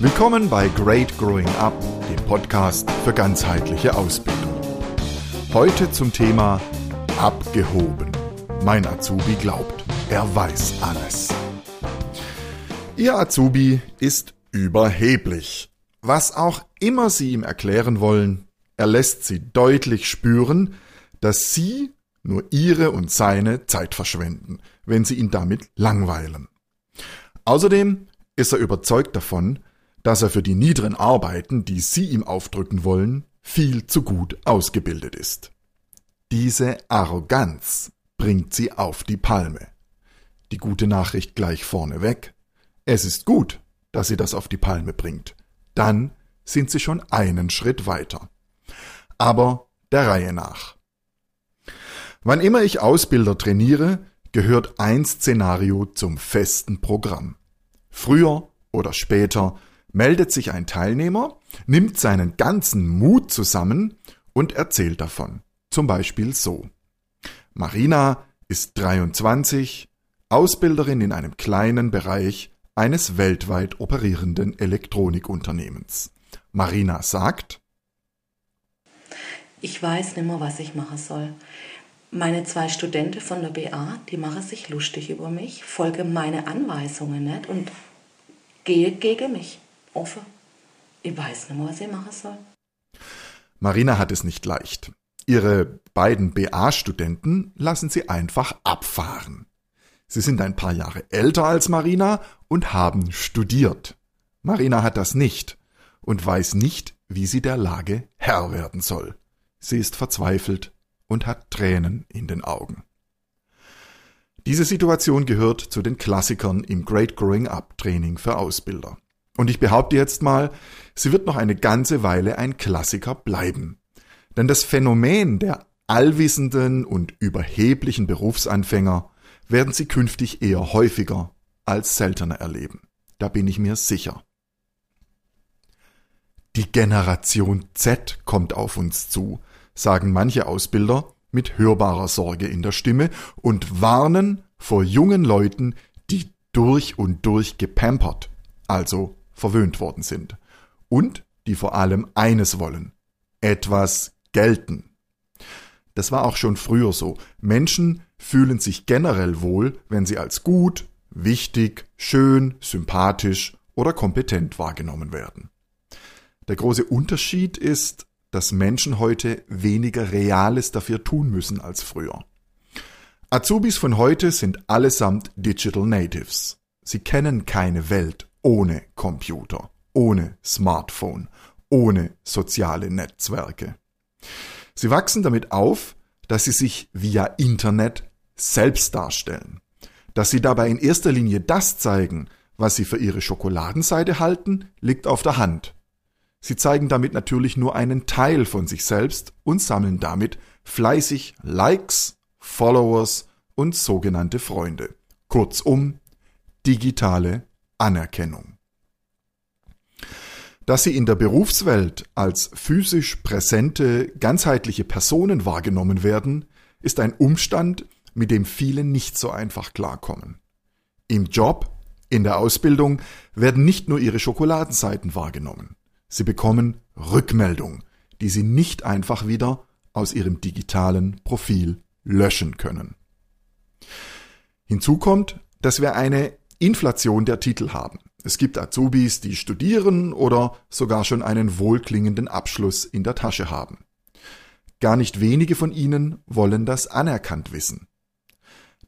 Willkommen bei Great Growing Up, dem Podcast für ganzheitliche Ausbildung. Heute zum Thema Abgehoben. Mein Azubi glaubt, er weiß alles. Ihr Azubi ist überheblich. Was auch immer Sie ihm erklären wollen, er lässt Sie deutlich spüren, dass Sie nur Ihre und seine Zeit verschwenden, wenn Sie ihn damit langweilen. Außerdem ist er überzeugt davon, dass er für die niederen Arbeiten, die Sie ihm aufdrücken wollen, viel zu gut ausgebildet ist. Diese Arroganz bringt Sie auf die Palme. Die gute Nachricht gleich vorneweg. Es ist gut, dass Sie das auf die Palme bringt. Dann sind Sie schon einen Schritt weiter. Aber der Reihe nach. Wann immer ich Ausbilder trainiere, gehört ein Szenario zum festen Programm. Früher oder später meldet sich ein Teilnehmer, nimmt seinen ganzen Mut zusammen und erzählt davon. Zum Beispiel so. Marina ist 23, Ausbilderin in einem kleinen Bereich eines weltweit operierenden Elektronikunternehmens. Marina sagt, ich weiß nicht mehr, was ich machen soll. Meine zwei Studenten von der BA, die machen sich lustig über mich, folge meine Anweisungen nicht und gehe gegen mich offen. Ich weiß nicht mehr, was ich machen soll. Marina hat es nicht leicht. Ihre beiden BA-Studenten lassen sie einfach abfahren. Sie sind ein paar Jahre älter als Marina und haben studiert. Marina hat das nicht und weiß nicht, wie sie der Lage Herr werden soll. Sie ist verzweifelt und hat Tränen in den Augen. Diese Situation gehört zu den Klassikern im Great Growing Up Training für Ausbilder. Und ich behaupte jetzt mal, sie wird noch eine ganze Weile ein Klassiker bleiben. Denn das Phänomen der allwissenden und überheblichen Berufsanfänger werden sie künftig eher häufiger als seltener erleben. Da bin ich mir sicher. Die Generation Z kommt auf uns zu, sagen manche Ausbilder mit hörbarer Sorge in der Stimme und warnen vor jungen Leuten, die durch und durch gepampert, also verwöhnt worden sind und die vor allem eines wollen, etwas gelten. Das war auch schon früher so. Menschen fühlen sich generell wohl, wenn sie als gut, wichtig, schön, sympathisch oder kompetent wahrgenommen werden. Der große Unterschied ist, dass Menschen heute weniger Reales dafür tun müssen als früher. Azubis von heute sind allesamt Digital Natives. Sie kennen keine Welt ohne Computer, ohne Smartphone, ohne soziale Netzwerke. Sie wachsen damit auf, dass sie sich via Internet selbst darstellen, dass sie dabei in erster Linie das zeigen, was sie für ihre Schokoladenseite halten, liegt auf der Hand. Sie zeigen damit natürlich nur einen Teil von sich selbst und sammeln damit fleißig Likes, Followers und sogenannte Freunde. Kurzum, digitale Anerkennung. Dass sie in der Berufswelt als physisch präsente, ganzheitliche Personen wahrgenommen werden, ist ein Umstand, mit dem viele nicht so einfach klarkommen. Im Job, in der Ausbildung werden nicht nur ihre Schokoladenseiten wahrgenommen. Sie bekommen Rückmeldung, die sie nicht einfach wieder aus ihrem digitalen Profil löschen können. Hinzu kommt, dass wir eine Inflation der Titel haben. Es gibt Azubis, die studieren oder sogar schon einen wohlklingenden Abschluss in der Tasche haben. Gar nicht wenige von ihnen wollen das anerkannt wissen.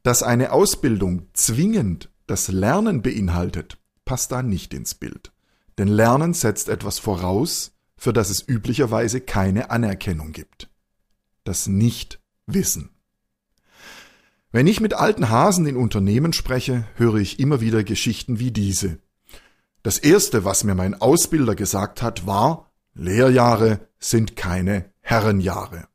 Dass eine Ausbildung zwingend das Lernen beinhaltet, passt da nicht ins Bild. Denn Lernen setzt etwas voraus, für das es üblicherweise keine Anerkennung gibt. Das Nicht-Wissen. Wenn ich mit alten Hasen in Unternehmen spreche, höre ich immer wieder Geschichten wie diese. Das erste, was mir mein Ausbilder gesagt hat, war, Lehrjahre sind keine Herrenjahre.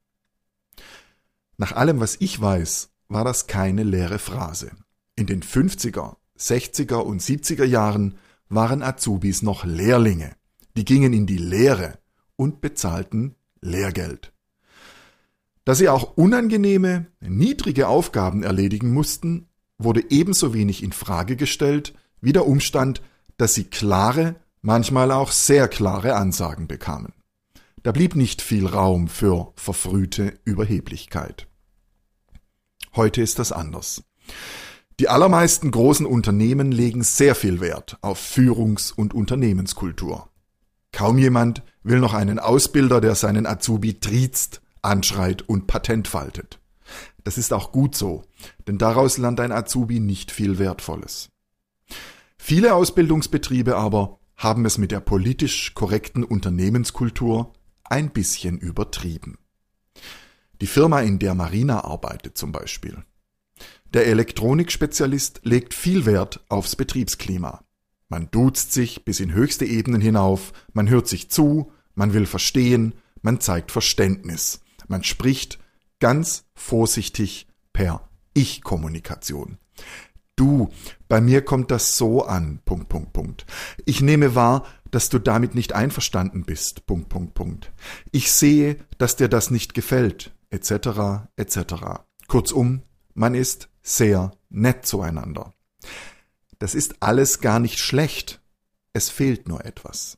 Nach allem, was ich weiß, war das keine leere Phrase. In den 50er, 60er und 70er Jahren waren Azubis noch Lehrlinge. Die gingen in die Lehre und bezahlten Lehrgeld. Da sie auch unangenehme, niedrige Aufgaben erledigen mussten, wurde ebenso wenig in Frage gestellt wie der Umstand, dass sie klare, manchmal auch sehr klare Ansagen bekamen. Da blieb nicht viel Raum für verfrühte Überheblichkeit. Heute ist das anders. Die allermeisten großen Unternehmen legen sehr viel Wert auf Führungs- und Unternehmenskultur. Kaum jemand will noch einen Ausbilder, der seinen Azubi triezt, anschreit und Patent faltet. Das ist auch gut so, denn daraus lernt ein Azubi nicht viel Wertvolles. Viele Ausbildungsbetriebe aber haben es mit der politisch korrekten Unternehmenskultur ein bisschen übertrieben. Die Firma, in der Marina arbeitet zum Beispiel. Der Elektronikspezialist legt viel Wert aufs Betriebsklima. Man duzt sich bis in höchste Ebenen hinauf, man hört sich zu, man will verstehen, man zeigt Verständnis, man spricht ganz vorsichtig per Ich-Kommunikation. Du, bei mir kommt das so an, Punkt, Punkt, Punkt. Ich nehme wahr, dass du damit nicht einverstanden bist, Punkt, Punkt, Punkt. Ich sehe, dass dir das nicht gefällt, etc., etc. Kurzum, man ist sehr nett zueinander. Das ist alles gar nicht schlecht. Es fehlt nur etwas.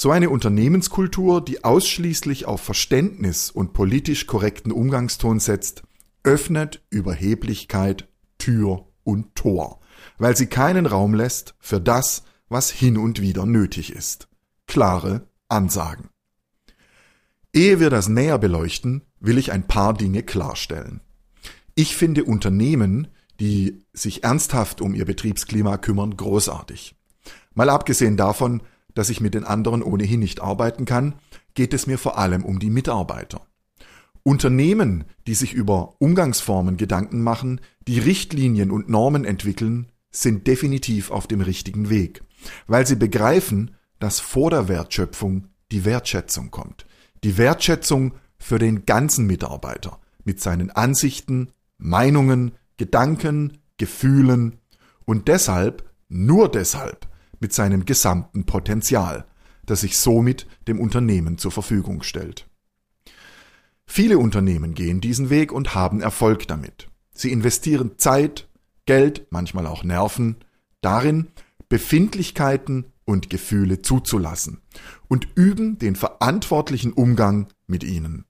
So eine Unternehmenskultur, die ausschließlich auf Verständnis und politisch korrekten Umgangston setzt, öffnet Überheblichkeit Tür und Tor, weil sie keinen Raum lässt für das, was hin und wieder nötig ist. Klare Ansagen. Ehe wir das näher beleuchten, will ich ein paar Dinge klarstellen. Ich finde Unternehmen, die sich ernsthaft um ihr Betriebsklima kümmern, großartig. Mal abgesehen davon, dass ich mit den anderen ohnehin nicht arbeiten kann, geht es mir vor allem um die Mitarbeiter. Unternehmen, die sich über Umgangsformen Gedanken machen, die Richtlinien und Normen entwickeln, sind definitiv auf dem richtigen Weg, weil sie begreifen, dass vor der Wertschöpfung die Wertschätzung kommt. Die Wertschätzung für den ganzen Mitarbeiter mit seinen Ansichten, Meinungen, Gedanken, Gefühlen und deshalb, nur deshalb, mit seinem gesamten Potenzial, das sich somit dem Unternehmen zur Verfügung stellt. Viele Unternehmen gehen diesen Weg und haben Erfolg damit. Sie investieren Zeit, Geld, manchmal auch Nerven, darin, Befindlichkeiten und Gefühle zuzulassen und üben den verantwortlichen Umgang mit ihnen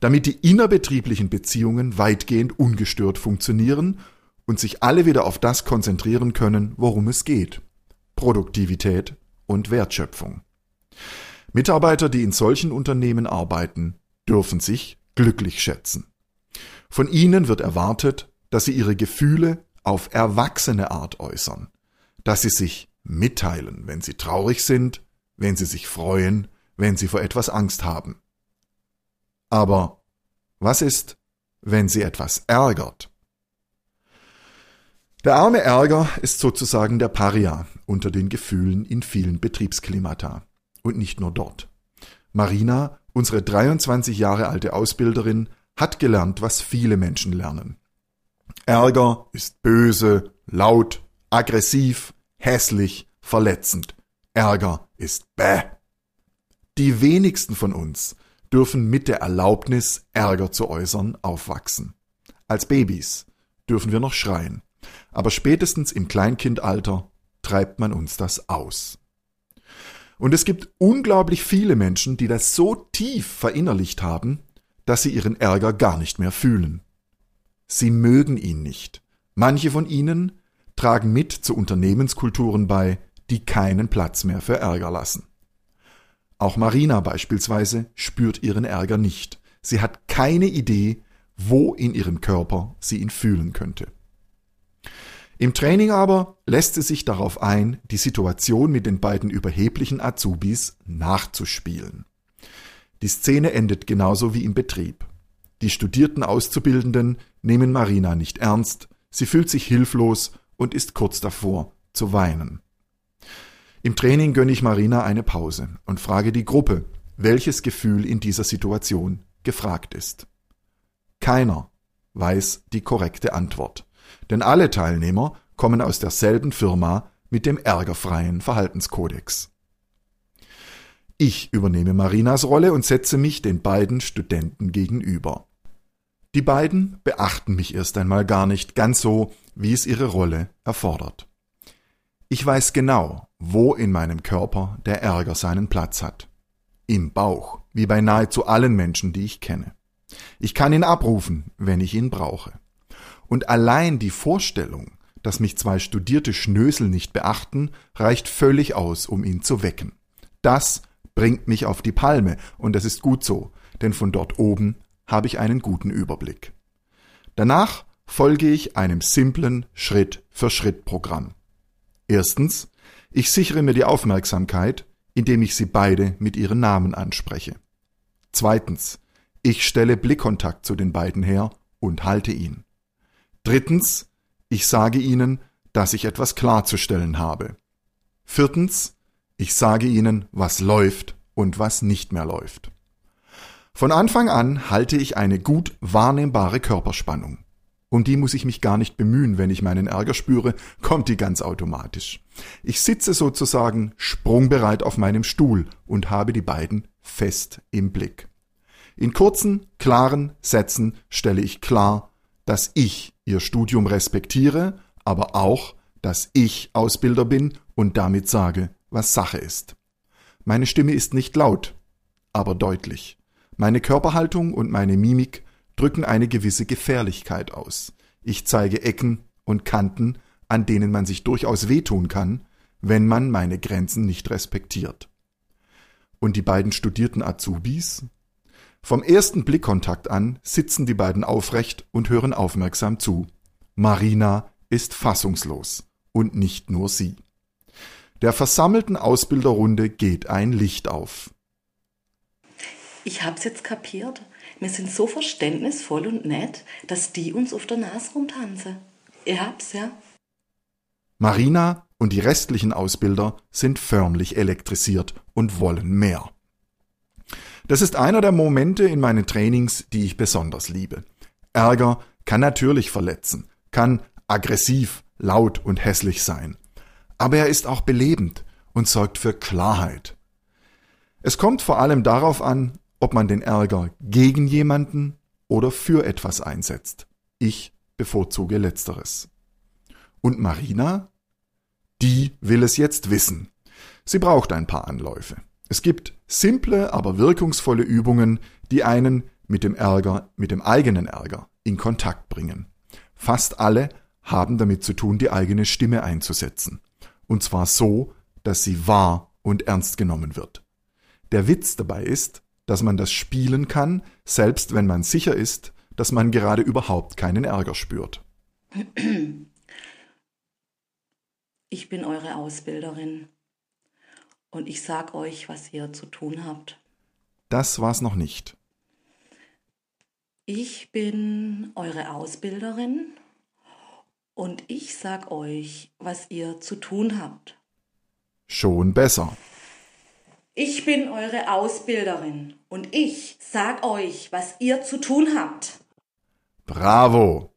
damit die innerbetrieblichen Beziehungen weitgehend ungestört funktionieren und sich alle wieder auf das konzentrieren können, worum es geht. Produktivität und Wertschöpfung. Mitarbeiter, die in solchen Unternehmen arbeiten, dürfen sich glücklich schätzen. Von ihnen wird erwartet, dass sie ihre Gefühle auf erwachsene Art äußern, dass sie sich mitteilen, wenn sie traurig sind, wenn sie sich freuen, wenn sie vor etwas Angst haben. Aber was ist, wenn sie etwas ärgert? Der arme Ärger ist sozusagen der Paria unter den Gefühlen in vielen Betriebsklimata. Und nicht nur dort. Marina, unsere 23 Jahre alte Ausbilderin, hat gelernt, was viele Menschen lernen. Ärger ist böse, laut, aggressiv, hässlich, verletzend. Ärger ist bäh. Die wenigsten von uns dürfen mit der Erlaubnis, Ärger zu äußern, aufwachsen. Als Babys dürfen wir noch schreien, aber spätestens im Kleinkindalter treibt man uns das aus. Und es gibt unglaublich viele Menschen, die das so tief verinnerlicht haben, dass sie ihren Ärger gar nicht mehr fühlen. Sie mögen ihn nicht. Manche von ihnen tragen mit zu Unternehmenskulturen bei, die keinen Platz mehr für Ärger lassen. Auch Marina beispielsweise spürt ihren Ärger nicht. Sie hat keine Idee, wo in ihrem Körper sie ihn fühlen könnte. Im Training aber lässt sie sich darauf ein, die Situation mit den beiden überheblichen Azubis nachzuspielen. Die Szene endet genauso wie im Betrieb. Die studierten Auszubildenden nehmen Marina nicht ernst, sie fühlt sich hilflos und ist kurz davor zu weinen. Im Training gönne ich Marina eine Pause und frage die Gruppe, welches Gefühl in dieser Situation gefragt ist. Keiner weiß die korrekte Antwort, denn alle Teilnehmer kommen aus derselben Firma mit dem ärgerfreien Verhaltenskodex. Ich übernehme Marinas Rolle und setze mich den beiden Studenten gegenüber. Die beiden beachten mich erst einmal gar nicht ganz so, wie es ihre Rolle erfordert. Ich weiß genau, wo in meinem Körper der Ärger seinen Platz hat. Im Bauch, wie bei nahezu allen Menschen, die ich kenne. Ich kann ihn abrufen, wenn ich ihn brauche. Und allein die Vorstellung, dass mich zwei studierte Schnösel nicht beachten, reicht völlig aus, um ihn zu wecken. Das bringt mich auf die Palme, und das ist gut so, denn von dort oben habe ich einen guten Überblick. Danach folge ich einem simplen Schritt-für-Schritt-Programm. Erstens, ich sichere mir die Aufmerksamkeit, indem ich sie beide mit ihren Namen anspreche. Zweitens, ich stelle Blickkontakt zu den beiden her und halte ihn. Drittens, ich sage ihnen, dass ich etwas klarzustellen habe. Viertens, ich sage ihnen, was läuft und was nicht mehr läuft. Von Anfang an halte ich eine gut wahrnehmbare Körperspannung. Um die muss ich mich gar nicht bemühen, wenn ich meinen Ärger spüre, kommt die ganz automatisch. Ich sitze sozusagen sprungbereit auf meinem Stuhl und habe die beiden fest im Blick. In kurzen, klaren Sätzen stelle ich klar, dass ich ihr Studium respektiere, aber auch, dass ich Ausbilder bin und damit sage, was Sache ist. Meine Stimme ist nicht laut, aber deutlich. Meine Körperhaltung und meine Mimik drücken eine gewisse Gefährlichkeit aus. Ich zeige Ecken und Kanten, an denen man sich durchaus wehtun kann, wenn man meine Grenzen nicht respektiert. Und die beiden studierten Azubis? Vom ersten Blickkontakt an sitzen die beiden aufrecht und hören aufmerksam zu. Marina ist fassungslos und nicht nur sie. Der versammelten Ausbilderrunde geht ein Licht auf. Ich hab's jetzt kapiert. Wir sind so verständnisvoll und nett, dass die uns auf der Nase rumtanzen. Ihr habt's, ja? Marina und die restlichen Ausbilder sind förmlich elektrisiert und wollen mehr. Das ist einer der Momente in meinen Trainings, die ich besonders liebe. Ärger kann natürlich verletzen, kann aggressiv, laut und hässlich sein. Aber er ist auch belebend und sorgt für Klarheit. Es kommt vor allem darauf an, ob man den Ärger gegen jemanden oder für etwas einsetzt. Ich bevorzuge letzteres. Und Marina? Die will es jetzt wissen. Sie braucht ein paar Anläufe. Es gibt simple, aber wirkungsvolle Übungen, die einen mit dem Ärger, mit dem eigenen Ärger in Kontakt bringen. Fast alle haben damit zu tun, die eigene Stimme einzusetzen. Und zwar so, dass sie wahr und ernst genommen wird. Der Witz dabei ist, dass man das spielen kann, selbst wenn man sicher ist, dass man gerade überhaupt keinen Ärger spürt. Ich bin eure Ausbilderin und ich sag euch, was ihr zu tun habt. Das war's noch nicht. Ich bin eure Ausbilderin und ich sag euch, was ihr zu tun habt. Schon besser. Ich bin eure Ausbilderin und ich sag euch, was ihr zu tun habt. Bravo!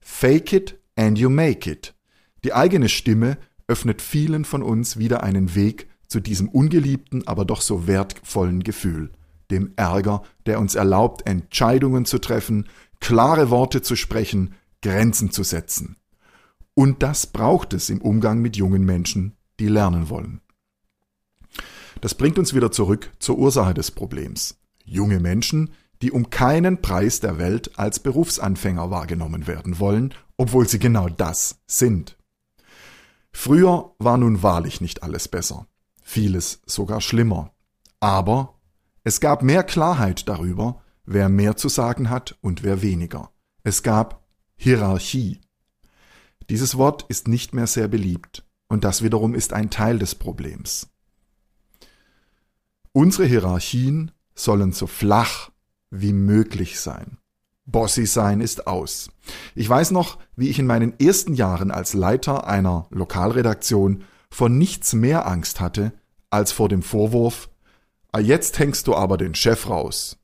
Fake it and you make it. Die eigene Stimme öffnet vielen von uns wieder einen Weg zu diesem ungeliebten, aber doch so wertvollen Gefühl, dem Ärger, der uns erlaubt, Entscheidungen zu treffen, klare Worte zu sprechen, Grenzen zu setzen. Und das braucht es im Umgang mit jungen Menschen, die lernen wollen. Das bringt uns wieder zurück zur Ursache des Problems. Junge Menschen, die um keinen Preis der Welt als Berufsanfänger wahrgenommen werden wollen, obwohl sie genau das sind. Früher war nun wahrlich nicht alles besser, vieles sogar schlimmer. Aber es gab mehr Klarheit darüber, wer mehr zu sagen hat und wer weniger. Es gab Hierarchie. Dieses Wort ist nicht mehr sehr beliebt, und das wiederum ist ein Teil des Problems. Unsere Hierarchien sollen so flach wie möglich sein. Bossy sein ist aus. Ich weiß noch, wie ich in meinen ersten Jahren als Leiter einer Lokalredaktion vor nichts mehr Angst hatte, als vor dem Vorwurf, ah, jetzt hängst du aber den Chef raus.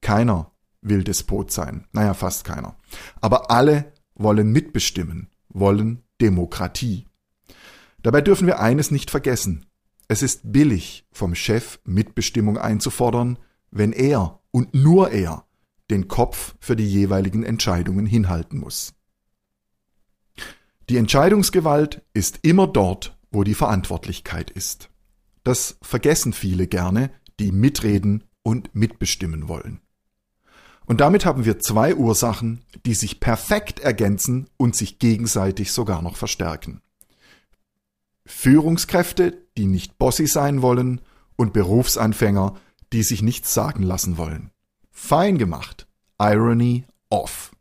Keiner will Despot sein, naja, fast keiner. Aber alle wollen mitbestimmen, wollen Demokratie. Dabei dürfen wir eines nicht vergessen. Es ist billig, vom Chef Mitbestimmung einzufordern, wenn er und nur er den Kopf für die jeweiligen Entscheidungen hinhalten muss. Die Entscheidungsgewalt ist immer dort, wo die Verantwortlichkeit ist. Das vergessen viele gerne, die mitreden und mitbestimmen wollen. Und damit haben wir zwei Ursachen, die sich perfekt ergänzen und sich gegenseitig sogar noch verstärken. Führungskräfte, die nicht bossy sein wollen und Berufsanfänger, die sich nichts sagen lassen wollen. Fein gemacht. Irony off.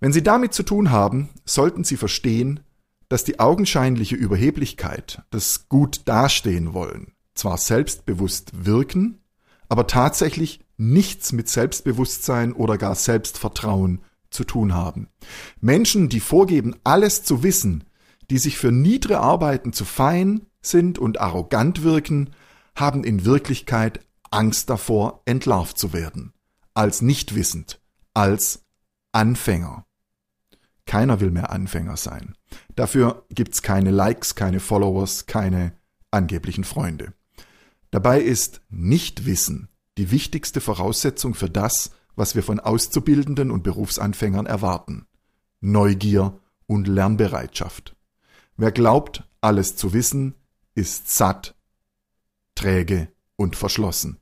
Wenn Sie damit zu tun haben, sollten Sie verstehen, dass die augenscheinliche Überheblichkeit, das gut dastehen wollen, zwar selbstbewusst wirken, aber tatsächlich nichts mit Selbstbewusstsein oder gar Selbstvertrauen zu tun haben. Menschen, die vorgeben, alles zu wissen, die sich für niedere Arbeiten zu fein sind und arrogant wirken, haben in Wirklichkeit Angst davor, entlarvt zu werden. Als nicht wissend, als Anfänger. Keiner will mehr Anfänger sein. Dafür gibt's keine Likes, keine Followers, keine angeblichen Freunde. Dabei ist Nichtwissen die wichtigste Voraussetzung für das, was wir von Auszubildenden und Berufsanfängern erwarten. Neugier und Lernbereitschaft. Wer glaubt, alles zu wissen, ist satt, träge und verschlossen.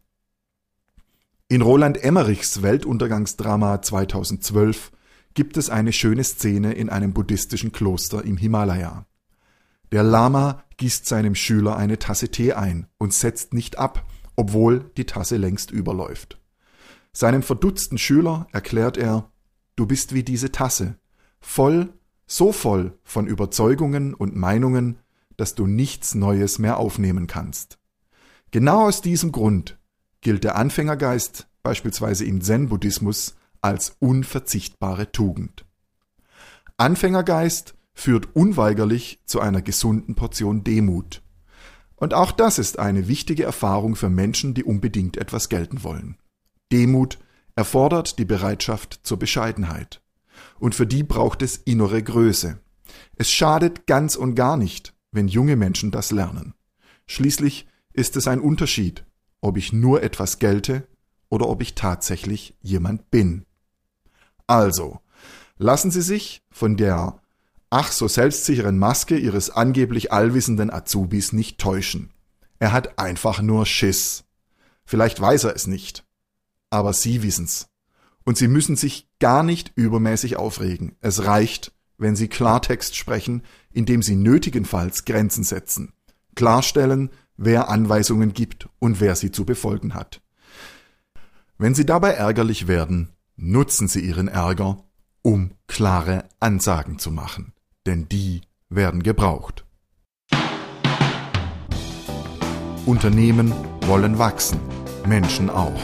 In Roland Emmerichs Weltuntergangsdrama 2012 gibt es eine schöne Szene in einem buddhistischen Kloster im Himalaya. Der Lama gießt seinem Schüler eine Tasse Tee ein und setzt nicht ab, obwohl die Tasse längst überläuft. Seinem verdutzten Schüler erklärt er, du bist wie diese Tasse, voll, so voll von Überzeugungen und Meinungen, dass du nichts Neues mehr aufnehmen kannst. Genau aus diesem Grund gilt der Anfängergeist beispielsweise im Zen-Buddhismus als unverzichtbare Tugend. Anfängergeist führt unweigerlich zu einer gesunden Portion Demut. Und auch das ist eine wichtige Erfahrung für Menschen, die unbedingt etwas gelten wollen. Demut erfordert die Bereitschaft zur Bescheidenheit. Und für die braucht es innere Größe. Es schadet ganz und gar nicht, wenn junge Menschen das lernen. Schließlich ist es ein Unterschied, ob ich nur etwas gelte oder ob ich tatsächlich jemand bin. Also, lassen Sie sich von der ach so selbstsicheren Maske Ihres angeblich allwissenden Azubis nicht täuschen. Er hat einfach nur Schiss. Vielleicht weiß er es nicht. Aber Sie wissen's. Und Sie müssen sich gar nicht übermäßig aufregen. Es reicht, wenn Sie Klartext sprechen, indem Sie nötigenfalls Grenzen setzen. Klarstellen, wer Anweisungen gibt und wer sie zu befolgen hat. Wenn Sie dabei ärgerlich werden, nutzen Sie Ihren Ärger, um klare Ansagen zu machen, denn die werden gebraucht. Unternehmen wollen wachsen, Menschen auch.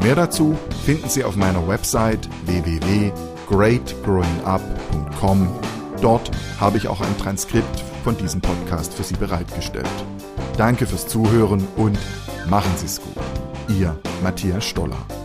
Mehr dazu finden Sie auf meiner Website www.greatgrowingup.com. Dort habe ich auch ein Transkript von diesem Podcast für Sie bereitgestellt. Danke fürs Zuhören und machen Sie es gut. Ihr Matthias Stoller.